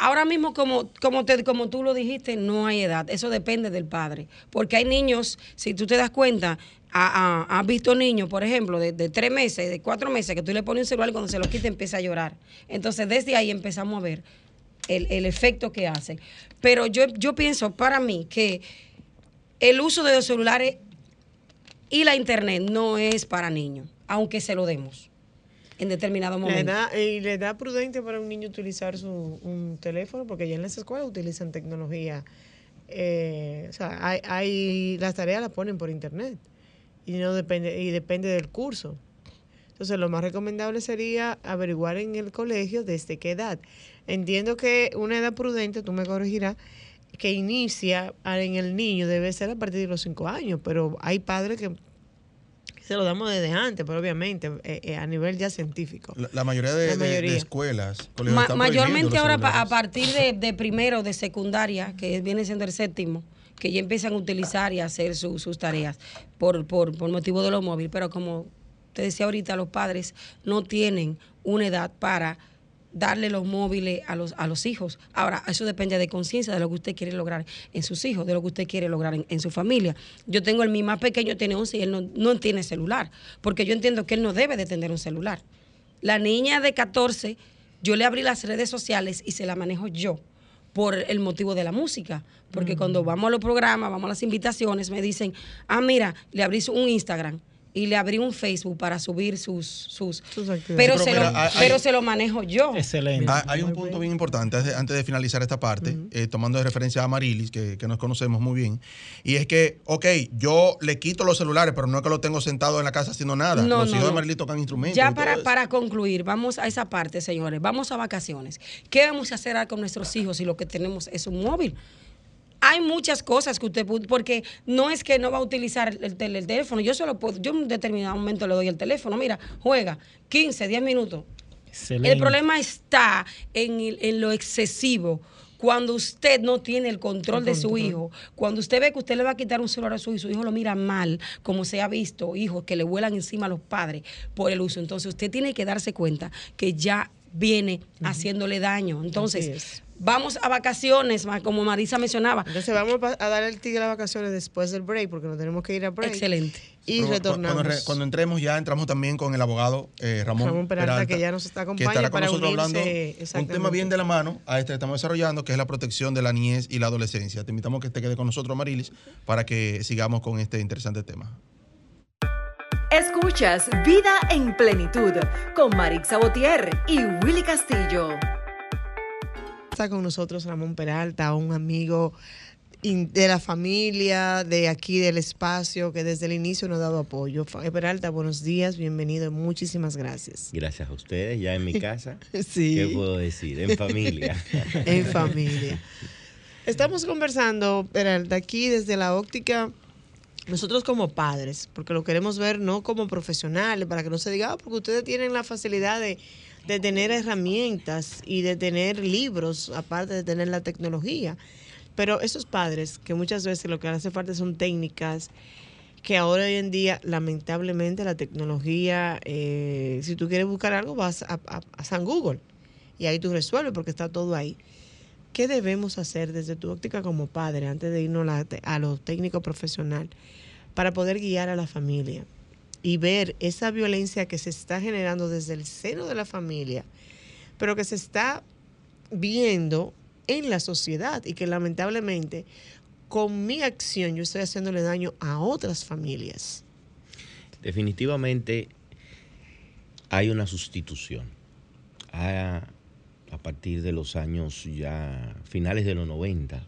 ahora mismo, como, como, te, como tú lo dijiste, no hay edad. Eso depende del padre. Porque hay niños, si tú te das cuenta, ha- ha- has visto niños, por ejemplo, de, de tres meses, de cuatro meses, que tú le pones un celular y cuando se lo quita empieza a llorar. Entonces, desde ahí empezamos a ver el, el efecto que hacen. Pero yo, yo pienso, para mí, que el uso de los celulares y la internet no es para niños, aunque se lo demos en determinado La momento. edad, y la edad prudente para un niño utilizar su, un teléfono, porque ya en las escuelas utilizan tecnología. Eh, o sea, hay, hay- las tareas las ponen por internet y no depende y depende del curso. Entonces, lo más recomendable sería averiguar en el colegio desde qué edad. Entiendo que una edad prudente, tú me corregirás, que inicia en el niño debe ser a partir de los cinco años, pero hay padres que se lo damos desde antes, pero obviamente eh, eh, a nivel ya científico. La, la mayoría de, La de- de mayoría. escuelas, colegios Ma- mayormente ahora pa- a partir de, de primero de secundaria, que viene siendo el séptimo, que ya empiezan a utilizar y a hacer su- sus tareas por, por, por motivo de los móviles. Pero como te decía ahorita, los padres no tienen una edad para darle los móviles a los, a los hijos. Ahora, eso depende de conciencia, de lo que usted quiere lograr en sus hijos, de lo que usted quiere lograr en, en su familia. Yo tengo el mi más pequeño, tiene 11 y él no, no tiene celular, porque yo entiendo que él no debe de tener un celular. La niña de 14, yo le abrí las redes sociales y se la manejo yo por el motivo de la música. Porque cuando vamos a los programas, vamos a las invitaciones, me dicen, ah, mira, le abrí un Instagram y le abrí un Facebook para subir sus... sus pero, se, pero lo, mira, hay- pero hay- se lo manejo yo. Excelente. Ah, Hay un punto bien importante antes de, antes de finalizar esta parte, eh, tomando de referencia a Marilis, que, que nos conocemos muy bien, y es que, ok, yo le quito los celulares, pero no es que lo tengo sentado en la casa haciendo nada. No, los no, hijos de no. Marilis tocan instrumentos. Ya para, para concluir, vamos a esa parte, señores. Vamos a vacaciones. ¿Qué vamos a hacer con nuestros hijos si lo que tenemos es un móvil? Hay muchas cosas que usted puede, porque no es que no va a utilizar el, tel- el teléfono. Yo solo puedo, yo en un determinado momento le doy el teléfono. Mira, juega 15, 10 minutos. Excelente. El problema está en, el- en lo excesivo. Cuando usted no tiene el control de su hijo, cuando usted ve que usted le va a quitar un celular a su hijo, su hijo lo mira mal, como se ha visto hijos que le vuelan encima a los padres por el uso. Entonces usted tiene que darse cuenta que ya viene haciéndole daño. Entonces, es. vamos a vacaciones, como Marisa mencionaba. Entonces vamos a dar el tigre a las vacaciones después del break, porque nos tenemos que ir a break. Excelente. Y Pero retornamos. Cuando, re- cuando entremos ya entramos también con el abogado eh, Ramón, Ramón Peralta, que ya nos está que acompaña estará con para nosotros unirse, hablando un tema bien de la mano a este que estamos desarrollando, que es la protección de la niñez y la adolescencia. Te invitamos a que te quede con nosotros, Marilis, para que sigamos con este interesante tema. Escuchas Vida en Plenitud con Marix Sabotier y Willy Castillo. Está con nosotros Ramón Peralta, un amigo de la familia, de aquí del espacio, que desde el inicio nos ha dado apoyo. Fa- Peralta, buenos días, bienvenido, muchísimas gracias. Gracias a ustedes, ya en mi casa. Sí. ¿Qué puedo decir? En familia. en familia. Estamos conversando, Peralta, aquí desde la óptica, nosotros como padres, porque lo queremos ver no como profesionales, para que no se diga, "Ah, porque ustedes tienen la facilidad de, de tener herramientas y de tener libros, aparte de tener la tecnología. Pero esos padres, que muchas veces lo que hace falta son técnicas, que ahora hoy en día, lamentablemente, la tecnología, eh, si tú quieres buscar algo, vas a, a- a San Google y ahí tú resuelves porque está todo ahí. ¿Qué debemos hacer desde tu óptica como padre, antes de irnos a, a lo técnico profesional, para poder guiar a la familia y ver esa violencia que se está generando desde el seno de la familia, pero que se está viendo en la sociedad y que lamentablemente con mi acción yo estoy haciéndole daño a otras familias? Definitivamente hay una sustitución. A, a partir de los años ya finales de los 90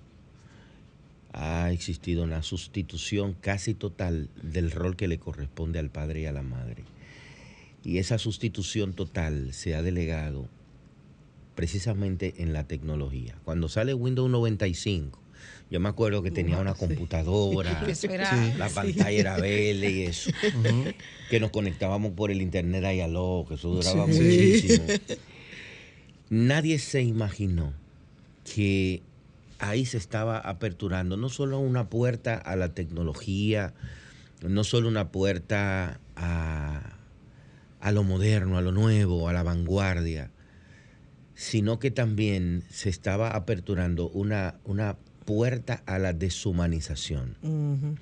ha existido una sustitución casi total del rol que le corresponde al padre y a la madre. Y esa sustitución total se ha delegado precisamente en la tecnología. Cuando sale Windows 95, yo me acuerdo que tenía una computadora, la sí. pantalla era verde y eso, que nos conectábamos por el internet a lo, que eso duraba Sí. muchísimo. Nadie se imaginó que ahí se estaba aperturando no solo una puerta a la tecnología, no solo una puerta a, a lo moderno, a lo nuevo, a la vanguardia, sino que también se estaba aperturando una, una puerta a la deshumanización.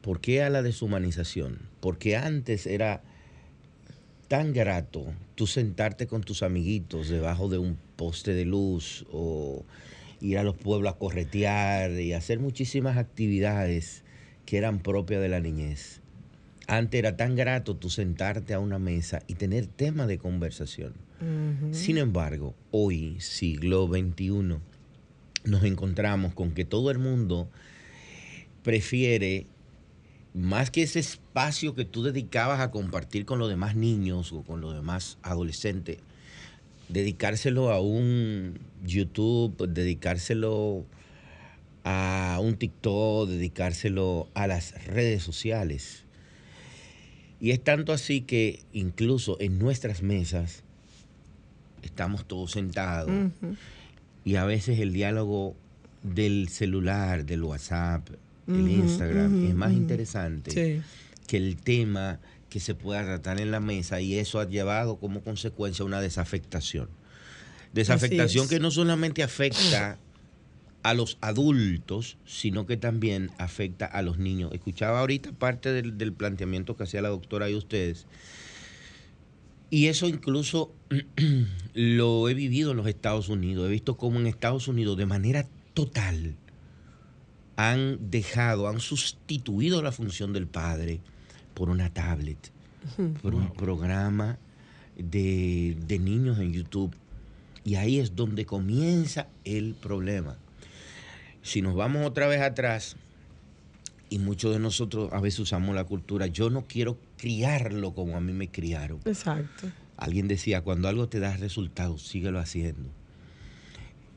¿Por qué a la deshumanización? Porque antes era tan grato tú sentarte con tus amiguitos debajo de un poste de luz o ir a los pueblos a corretear y hacer muchísimas actividades que eran propias de la niñez. Antes era tan grato tú sentarte a una mesa y tener tema de conversación. Sin embargo, hoy, siglo XXI, nos encontramos con que todo el mundo prefiere, más que ese espacio que tú dedicabas a compartir con los demás niños o con los demás adolescentes, dedicárselo a un YouTube, dedicárselo a un TikTok, dedicárselo a las redes sociales. Y es tanto así que incluso en nuestras mesas estamos todos sentados y a veces el diálogo del celular, del WhatsApp, el Instagram es más interesante Sí. que el tema que se pueda tratar en la mesa y eso ha llevado como consecuencia una desafectación. Desafectación es. que no solamente afecta a los adultos, sino que también afecta a los niños. Escuchaba ahorita parte del, del planteamiento que hacía la doctora y ustedes. Y eso incluso lo he vivido en los Estados Unidos. He visto cómo en Estados Unidos de manera total han dejado, han sustituido la función del padre por una tablet, por un programa de, de niños en YouTube. Y ahí es donde comienza el problema. Si nos vamos otra vez atrás, y muchos de nosotros a veces usamos la cultura, yo no quiero criarlo como a mí me criaron. Exacto. Alguien decía, cuando algo te da resultados, síguelo haciendo.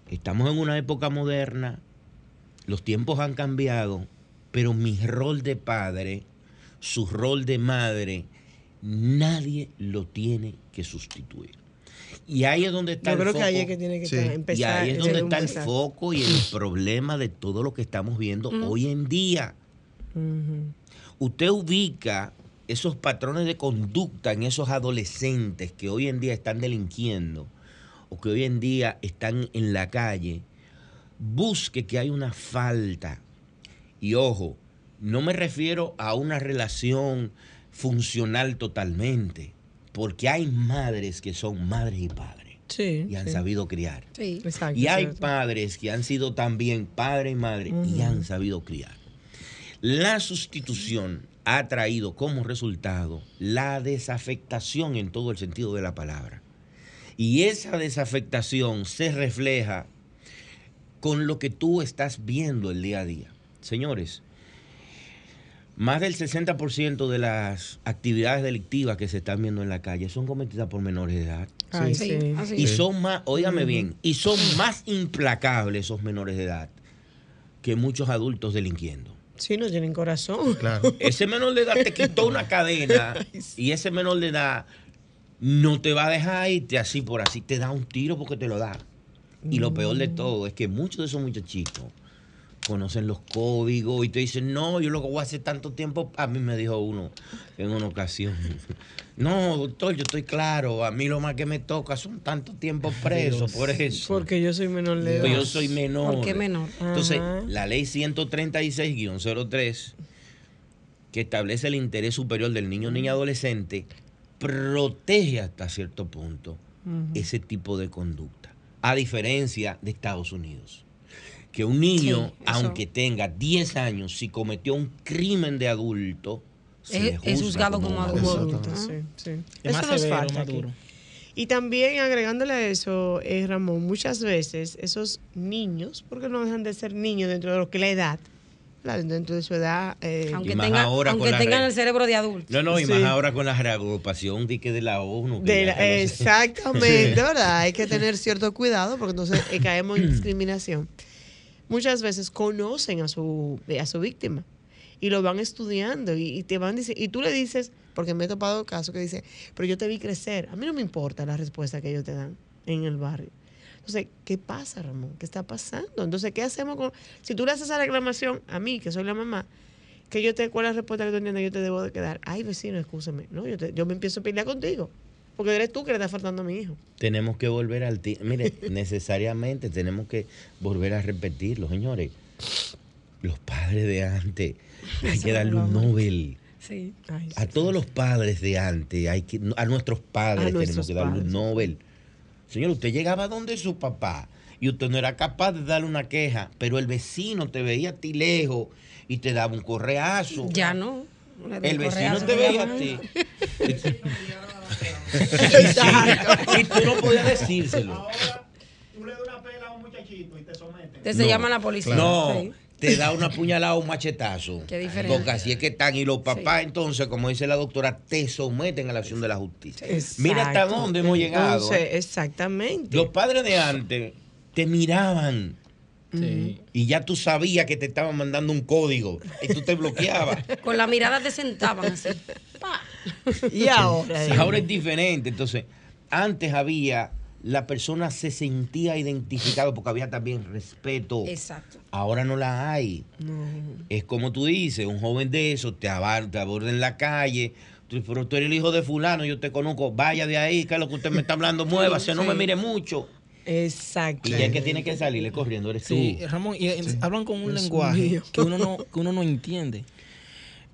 Estamos en una época moderna, los tiempos han cambiado, pero mi rol de padre, su rol de madre, nadie lo tiene que sustituir. Y ahí es donde está Yo el creo que ahí foco. es que tiene que Sí. estar- Y ahí es donde está el foco y el problema de todo lo que estamos viendo hoy en día. Usted ubica esos patrones de conducta en esos adolescentes que hoy en día están delinquiendo o que hoy en día están en la calle, busque que hay una falta. Y ojo, no me refiero a una relación funcional totalmente, porque hay madres que son madres y padres Sí. y han sí. sabido criar. Sí. Exacto. Y hay padres que han sido también padre y madre y han sabido criar. La sustitución ha traído como resultado la desafectación en todo el sentido de la palabra. Y esa desafectación se refleja con lo que tú estás viendo el día a día. Señores, más del 60% de las actividades delictivas que se están viendo en la calle son cometidas por menores de edad. Ay, Sí, sí. Y son más, óigame bien, y son más implacables esos menores de edad que muchos adultos delinquiendo. Sí, no tienen corazón. Claro. Ese menor de edad te quitó una cadena y ese menor de edad no te va a dejar irte así por así, te da un tiro porque te lo da. Y lo peor de todo es que muchos de esos muchachitos conocen los códigos y te dicen, no, yo lo que voy a hacer tanto tiempo, a mí me dijo uno en una ocasión, no, doctor, yo estoy claro, a mí lo más que me toca son tanto tiempo preso por eso. Porque yo soy menor de edad. Porque yo soy menor. ¿Por qué menor? Entonces, Ajá. la ley 136-03, que establece el interés superior del niño niña adolescente, protege hasta cierto punto ese tipo de conducta. A diferencia de Estados Unidos. Que un niño, Sí, aunque tenga 10 años, si cometió un crimen de adulto, se Es- juzgado como un adulto. Como adulto, sí, sí. Eso nos severo, falta más aquí. duro. Y también agregándole a eso, eh, Ramón, muchas veces esos niños, porque no dejan de ser niños dentro de lo que la edad, ¿verdad? dentro de su edad, eh, Aunque, tenga- ahora aunque tengan el cerebro de adulto. No, no, y Sí. más ahora con la reagrupación de, que de la ONU. que de la- sé. exactamente, ¿verdad? Hay que tener cierto cuidado porque entonces eh, caemos en discriminación. Muchas veces conocen a su, a su víctima y lo van estudiando y, y te van diciendo, y tú le dices, porque me he topado casos que dice, pero yo te vi crecer, a mí no me importa la respuesta que ellos te dan en el barrio. Entonces, ¿qué pasa, Ramón? ¿Qué está pasando? Entonces, ¿qué hacemos con...? Si tú le haces esa reclamación a mí, que soy la mamá, que yo te... ¿Cuál es la respuesta que tú entiendes? Yo te debo de quedar. Ay, vecino, escúchame. No, yo, te- yo me empiezo a pelear contigo. Porque eres tú que le estás faltando a mi hijo. Tenemos que volver al Mire, necesariamente tenemos que volver a repetirlo, señores. Los padres de antes, hay que darle un Nobel. Sí. Ay, A todos los padres de antes, hay que, a nuestros padres A tenemos nuestros que darle un. Nobel. Señor, usted llegaba donde su papá y usted no era capaz de darle una queja, pero el vecino te veía a ti lejos y te daba un correazo. Ya no. El vecino te veía a ti. y tú no podías decírselo. Te se llama la policía. No, Sí. Te da una puñalada o un machetazo. Qué diferente. Porque así es que están. Y los papás, entonces, como dice la doctora, te someten a la acción de la justicia. Mira hasta Exacto. dónde hemos llegado. Entonces, ¿eh? exactamente. Los padres de antes te miraban. Sí. Y ya tú sabías que te estaban mandando un código y tú te bloqueabas. Con la mirada te sentaban así. Pa. Y ahora. Sí, Ahora es diferente. Entonces, antes había, la persona se sentía identificado porque había también respeto. Exacto. Ahora no la hay. Es como tú dices, un joven de eso te, abar- te aborda en la calle. Tú, pero tú eres el hijo de fulano, yo te conozco, vaya de ahí, que es lo que usted me está hablando, muévase, no me mire mucho. Exacto. Y ya que tiene que salirle corriendo eres Sí, tú. Ramón, y eh, hablan con un lenguaje mío. que uno, no, que uno no entiende.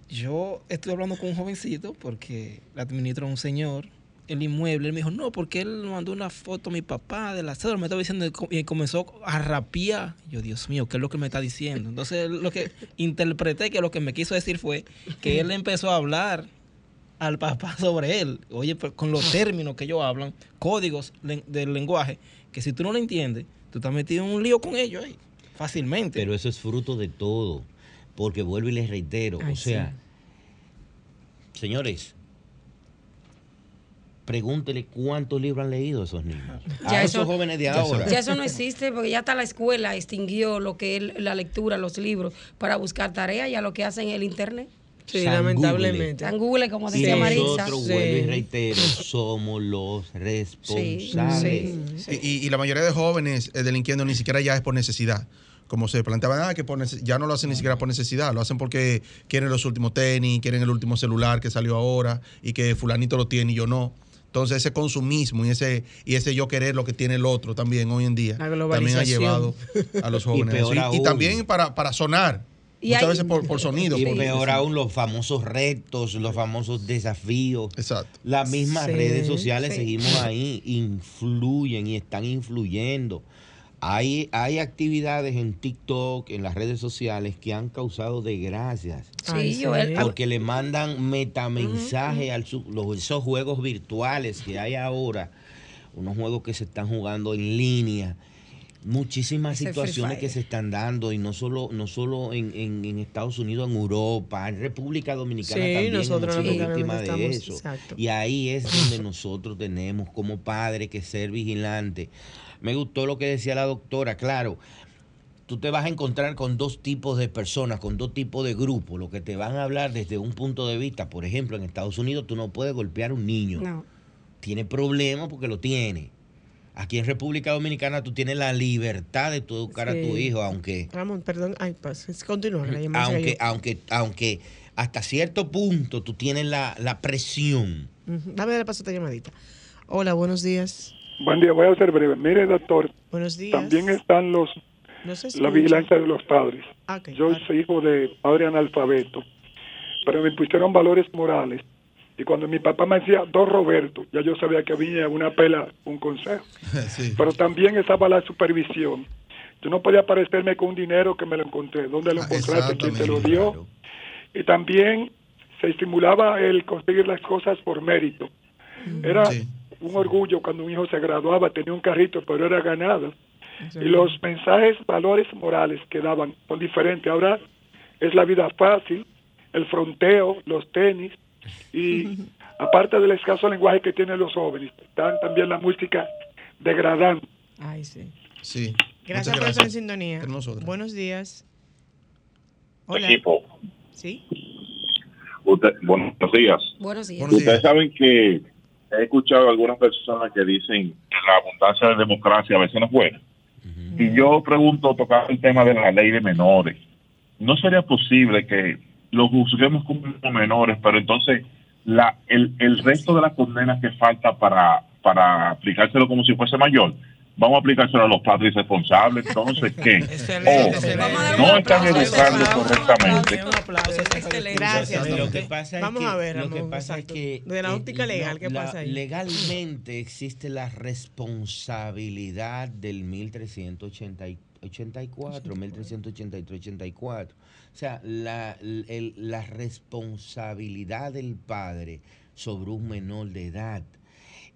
Yo estoy hablando con un jovencito porque le administra un señor el inmueble. Él me dijo, no, porque él mandó una foto a mi papá de la cédula. Me estaba diciendo y comenzó a rapiar. Yo, Dios mío, ¿qué es lo que me está diciendo? Entonces, lo que interpreté que lo que me quiso decir fue que él empezó a hablar al papá sobre él. Oye, pero con los términos que ellos hablan, códigos del lenguaje, que si tú no lo entiendes, tú estás metido en un lío con ellos ahí, fácilmente. Pero eso es fruto de todo. Porque vuelvo y les reitero. Ay, o sea, señores, pregúntele cuántos libros han leído esos niños. Ya a eso- esos jóvenes de ahora. Ya eso no existe porque ya hasta la escuela extinguió lo que es la lectura, los libros, para buscar tareas, ya lo que hacen en el internet. Sí, San lamentablemente. San Google, como Y decía Marisa. nosotros, vuelvo y reitero, somos los responsables. Y, y- y la mayoría de jóvenes eh, delinquiendo ni siquiera ya es por necesidad. Como se planteaban, ah, que por ya no lo hacen ni siquiera por necesidad, lo hacen porque quieren los últimos tenis, quieren el último celular que salió ahora y que fulanito lo tiene y yo no. Entonces ese consumismo y ese y ese yo querer lo que tiene el otro también hoy en día también ha llevado a los jóvenes. a eso. peor Y, y aún. también para, para sonar, Y muchas hay- veces por, por sonido. Y por- peor aún los famosos retos, los famosos desafíos. Exacto. Las mismas Sí, redes sociales sí. seguimos ahí, influyen y están influyendo. Hay, hay actividades en TikTok, en las redes sociales, que han causado desgracias. Sí, Porque le mandan metamensaje a esos juegos virtuales que hay ahora, unos juegos que se están jugando en línea. Muchísimas Ese situaciones que se están dando y no solo, no solo en, en- en Estados Unidos, en Europa, en República Dominicana Sí, también nosotros hemos sido víctimas de estamos- eso. exacto. Y ahí es donde nosotros tenemos como padres que ser vigilantes. Me gustó lo que decía la doctora, claro. Tú te vas a encontrar con dos tipos de personas, con dos tipos de grupos, lo que te van a hablar desde un punto de vista. Por ejemplo, en Estados Unidos tú no puedes golpear a un niño. No. Tiene problemas porque lo tiene. Aquí en República Dominicana tú tienes la libertad de tú educar a tu hijo, aunque Ramón, perdón. Ay, pues, continúa. aunque, aunque, aunque hasta cierto punto tú tienes la, la presión. Dame de paso esta llamadita. Hola, buenos días. Buen día, voy a ser breve. Mire, doctor, Buenos días. también están los No la vigilancia de los padres. Ah. Yo soy hijo de padre analfabeto, pero me pusieron valores morales. Y cuando mi papá me decía, Don Roberto, ya yo sabía que había una pela, un consejo. Sí. Pero también estaba la supervisión. Tú no podías aparecerme con un dinero que me lo encontré. ¿Dónde lo Ah, encontraste? ¿Quién te lo dio? claro. Y también se estimulaba el conseguir las cosas por mérito. Era Sí. Un orgullo cuando un hijo se graduaba, tenía un carrito, pero era ganado. Y los mensajes, valores morales que daban son diferentes. Ahora es la vida fácil, el fronteo, los tenis y aparte del escaso lenguaje que tienen los jóvenes, están también la música degradando. Ay, sí. Sí. Gracias Muchas por estar en sintonía. Buenos días. Hola. equipo. Sí. Usted- buenos días. Buenos días. Buenos días. Ustedes saben que he escuchado algunas personas que dicen la abundancia de democracia a veces no es buena. Y yo pregunto, tocando el tema de la ley de menores, ¿no sería posible que lo juzguemos como menores, pero entonces la, el, el resto de las condenas que falta para, para aplicárselo como si fuese mayor, vamos a aplicárselo a los padres responsables, entonces, ¿qué? O no están educando correctamente. Gracias. Lo que pasa es Vamos que, a ver, lo que pasa es que De la eh, óptica legal, ¿qué la- pasa ahí? Legalmente existe la responsabilidad del 1384, 1383, 84. O sea, la, el- la responsabilidad del padre sobre un menor de edad.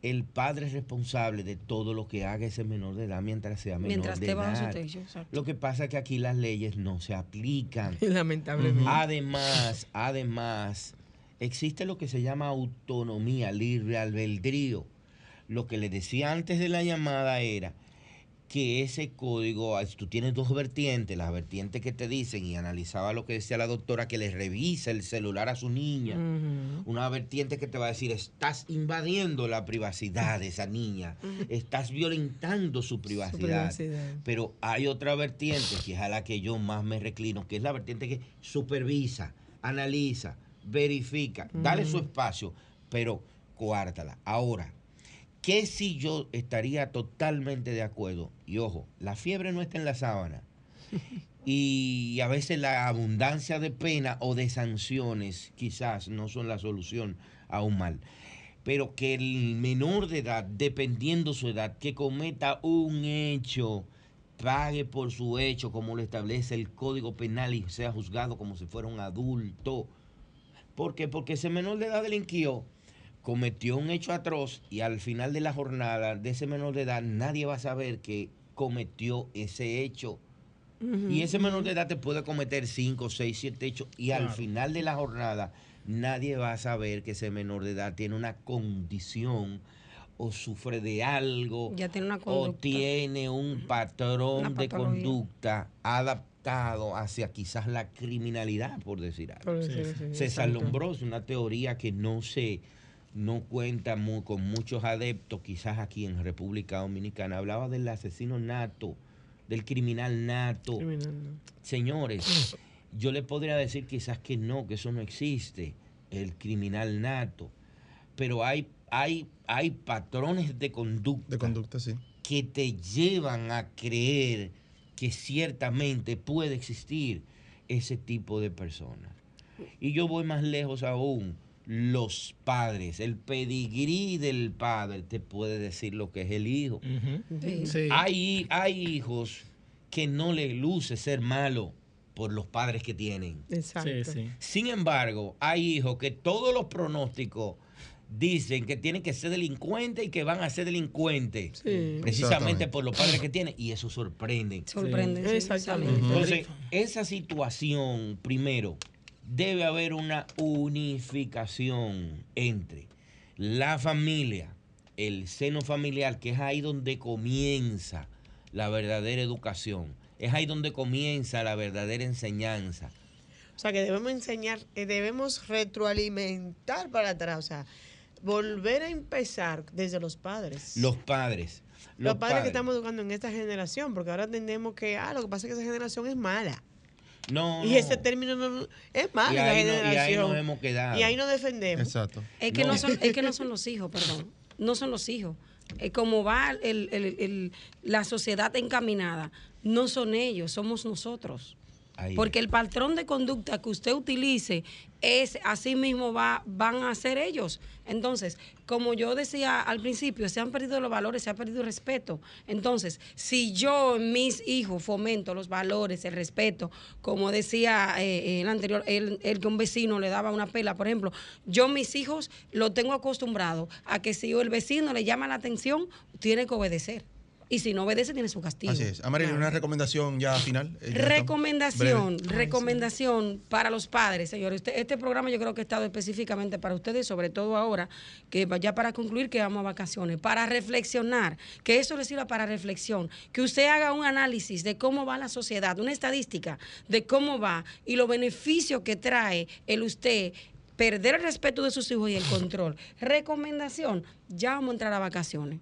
El padre es responsable de todo lo que haga ese menor de edad mientras sea menor Mientras de edad. techo, exacto. Lo que pasa es que aquí las leyes no se aplican. Lamentablemente. Además, además, existe lo que se llama autonomía, libre albedrío. Lo que le decía antes de la llamada era que ese código, ah, tú tienes dos vertientes, las vertientes que te dicen, y analizaba lo que decía la doctora, que le revisa el celular a su niña. Una vertiente que te va a decir, estás invadiendo la privacidad de esa niña, estás violentando su privacidad. privacidad. Pero hay otra vertiente, que es a la que yo más me reclino, que es la vertiente que supervisa, analiza, verifica, dale su espacio, pero cuártala. Ahora, ¿qué si yo estaría totalmente de acuerdo? Y ojo, la fiebre no está en la sábana. Y a veces la abundancia de pena o de sanciones quizás no son la solución a un mal. Pero que el menor de edad, dependiendo su edad, que cometa un hecho, pague por su hecho como lo establece el Código Penal y sea juzgado como si fuera un adulto. ¿Por qué? Porque ese menor de edad delinquió, cometió un hecho atroz y al final de la jornada de ese menor de edad nadie va a saber que cometió ese hecho. Y ese menor de edad te puede cometer 5, 6, 7 hechos y al final de la jornada nadie va a saber que ese menor de edad tiene una condición o sufre de algo Ya tiene una o tiene un patrón de conducta adaptado hacia quizás la criminalidad, por decir algo. Por decir así, César. Lombroso, una teoría que no se no cuenta con muchos adeptos, quizás aquí en República Dominicana, hablaba del asesino nato, del criminal nato. Señores, yo le podría decir quizás que no, que eso no existe, el criminal nato. Pero hay, hay, hay patrones de conducta. De conducta, sí. Que te llevan a creer que ciertamente puede existir ese tipo de personas. Y yo voy más lejos aún. Los padres, el pedigrí del padre te puede decir lo que es el hijo. Sí. Hay, hay hijos que no le luce ser malo por los padres que tienen. Exacto. Sí, sí. Sin embargo, hay hijos que todos los pronósticos dicen que tienen que ser delincuentes y que van a ser delincuentes. Sí. Precisamente por los padres que tienen. Y eso sorprende. Sorprende, sí, Exactamente. Entonces, esa situación, primero, debe haber una unificación entre la familia, el seno familiar, que es ahí donde comienza la verdadera educación. Es ahí donde comienza la verdadera enseñanza. O sea, que debemos enseñar, debemos retroalimentar para atrás, o sea, volver a empezar desde los padres. Los padres. Los, padres, que estamos educando en esta generación, porque ahora entendemos que, ah, lo que pasa es que esa generación es mala. No, Y no. ese término no, es mala Y ahí no- y ahí generación. nos hemos quedado. Y ahí nos defendemos. Exacto. Es que no. son, es que no son los hijos, perdón. No son los hijos. Es como va el- el- el- la sociedad encaminada, no son ellos, somos nosotros. Ahí. Porque el patrón de conducta que usted utilice es así mismo va, van a ser ellos. Entonces, como yo decía al principio, se han perdido los valores, se ha perdido el respeto. Entonces, si yo mis hijos fomento los valores, el respeto, como decía eh, el anterior, el, el que un vecino le daba una pela, por ejemplo, yo mis hijos lo tengo acostumbrado a que si el vecino le llama la atención, tiene que obedecer. Y si no obedece, tiene su castigo. Así es. Amaril, una recomendación ya final. Eh, ya. Recomendación, recomendación para los padres, señores. Usted- este programa yo creo que ha estado específicamente para ustedes, sobre todo ahora, que va- ya para concluir que vamos a vacaciones, para reflexionar, que eso les sirva para reflexión, que usted haga un análisis de cómo va la sociedad, una estadística de cómo va y los beneficios que trae el usted perder el respeto de sus hijos y el control. Recomendación, ya vamos a entrar a vacaciones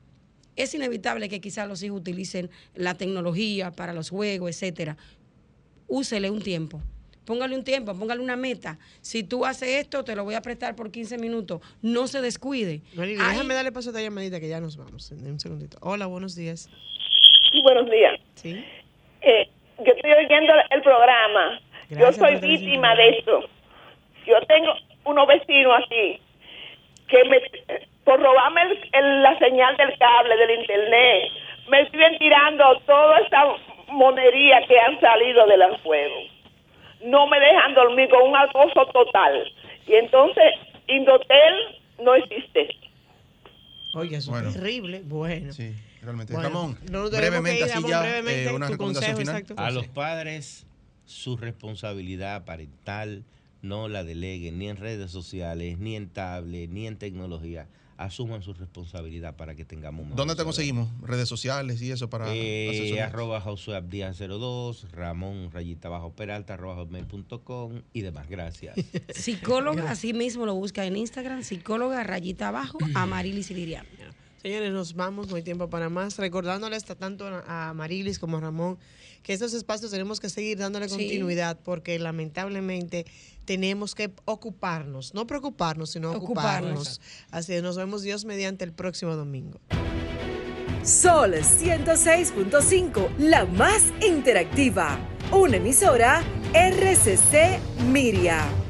es inevitable que quizás los hijos utilicen la tecnología para los juegos, etcétera. Úsele un tiempo. Póngale un tiempo, póngale una meta. Si tú haces esto, te lo voy a prestar por 15 minutos. No se descuide. Déjame darle paso a esta llamadita que ya nos vamos. En un segundito. Hola, buenos días. Buenos días. Sí. Eh, yo estoy oyendo el programa. Gracias yo soy víctima de eso. Yo tengo unos vecinos aquí que me, por robarme el- el- la señal del cable, del internet, me siguen tirando toda esa monería que han salido del fuego. No me dejan dormir con un acoso total. Y entonces, Indotel no existe. Oye, eso Bueno. es terrible. Bueno. Sí, realmente. Bueno, Ramón, no brevemente, que ir, así Ramón, ya, brevemente, eh, una recomendación consejo, final. exacto. A los padres, su responsabilidad parental no la deleguen ni en redes sociales, ni en tablet, ni en tecnología. Asuman su responsabilidad para que tengamos una ¿Dónde te conseguimos? Redes sociales y eso para Eh, arroba Josué Abdías 02, Ramón Rayita Bajo Peralta, arroba hotmail.com y demás. Gracias. Psicóloga, así mismo lo busca en Instagram, psicóloga rayita abajo, Amarilis Liriano. Señores, nos vamos, no hay tiempo para más. Recordándoles a- tanto a Marilis como a Ramón que estos espacios tenemos que seguir dándole Sí. continuidad porque lamentablemente tenemos que ocuparnos, no preocuparnos, sino Ocuparnos. ocuparnos. Así es, nos vemos Dios mediante el próximo domingo. Sol 106.5, la más interactiva. Una emisora RCC Miria.